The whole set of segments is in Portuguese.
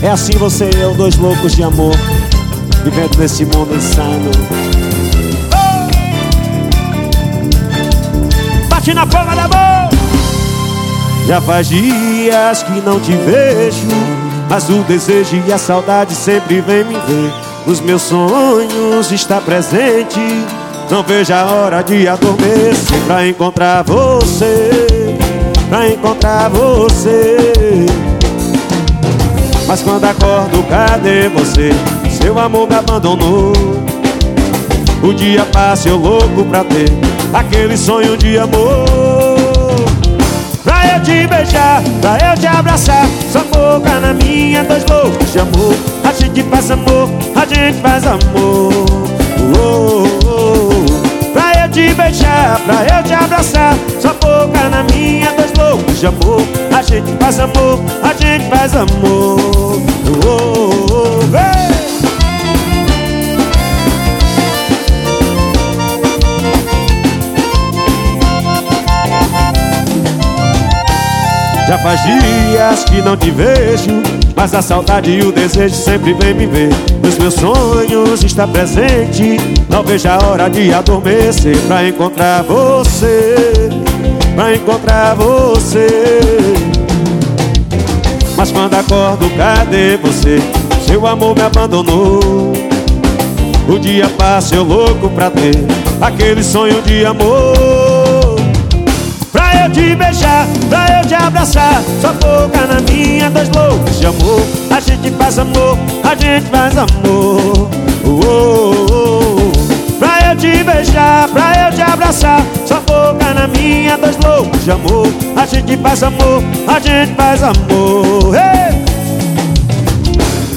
É assim você e eu, dois loucos de amor Vivendo nesse mundo insano. Bate na palma da mão. Já faz dias que não te vejo Mas o desejo e a saudade sempre vem me ver. Nos meus sonhos está presente Não vejo a hora de adormecer. Pra encontrar você Pra encontrar você mas quando acordo, cadê você? Seu amor me abandonou. O dia passa, eu louco pra ter Aquele sonho de amor. Pra eu te beijar, pra eu te abraçar Sua boca na minha, dois loucos de amor. A gente faz amor, a gente faz amor. Oh, oh, oh. Pra eu te beijar, pra eu te abraçar Sua boca na minha, dois loucos de amor. A gente faz amor, a gente faz amor Já faz dias que não te vejo Mas a saudade e o desejo sempre vem me ver. Nos meus sonhos está presente Não vejo a hora de adormecer Pra encontrar você Pra encontrar você. Mas quando acordo, cadê você? Seu amor me abandonou. O dia passa eu louco pra ter Aquele sonho de amor te beijar, pra eu te abraçar. Sua boca na minha, dois loucos de amor. A gente faz amor, a gente faz amor. Oh, oh, oh. Pra eu te beijar, pra eu te abraçar. Sua boca na minha, dois loucos de amor. A gente faz amor, a gente faz amor. Hey!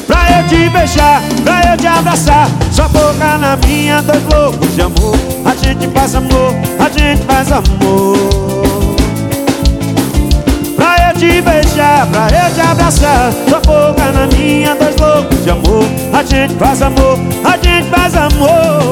Pra eu te beijar, pra eu te abraçar. Sua boca na minha, dois loucos de amor. A gente faz amor, a gente faz amor te beijar, pra eu te abraçar. Sua boca na minha, dois loucos de amor. A gente faz amor, a gente faz amor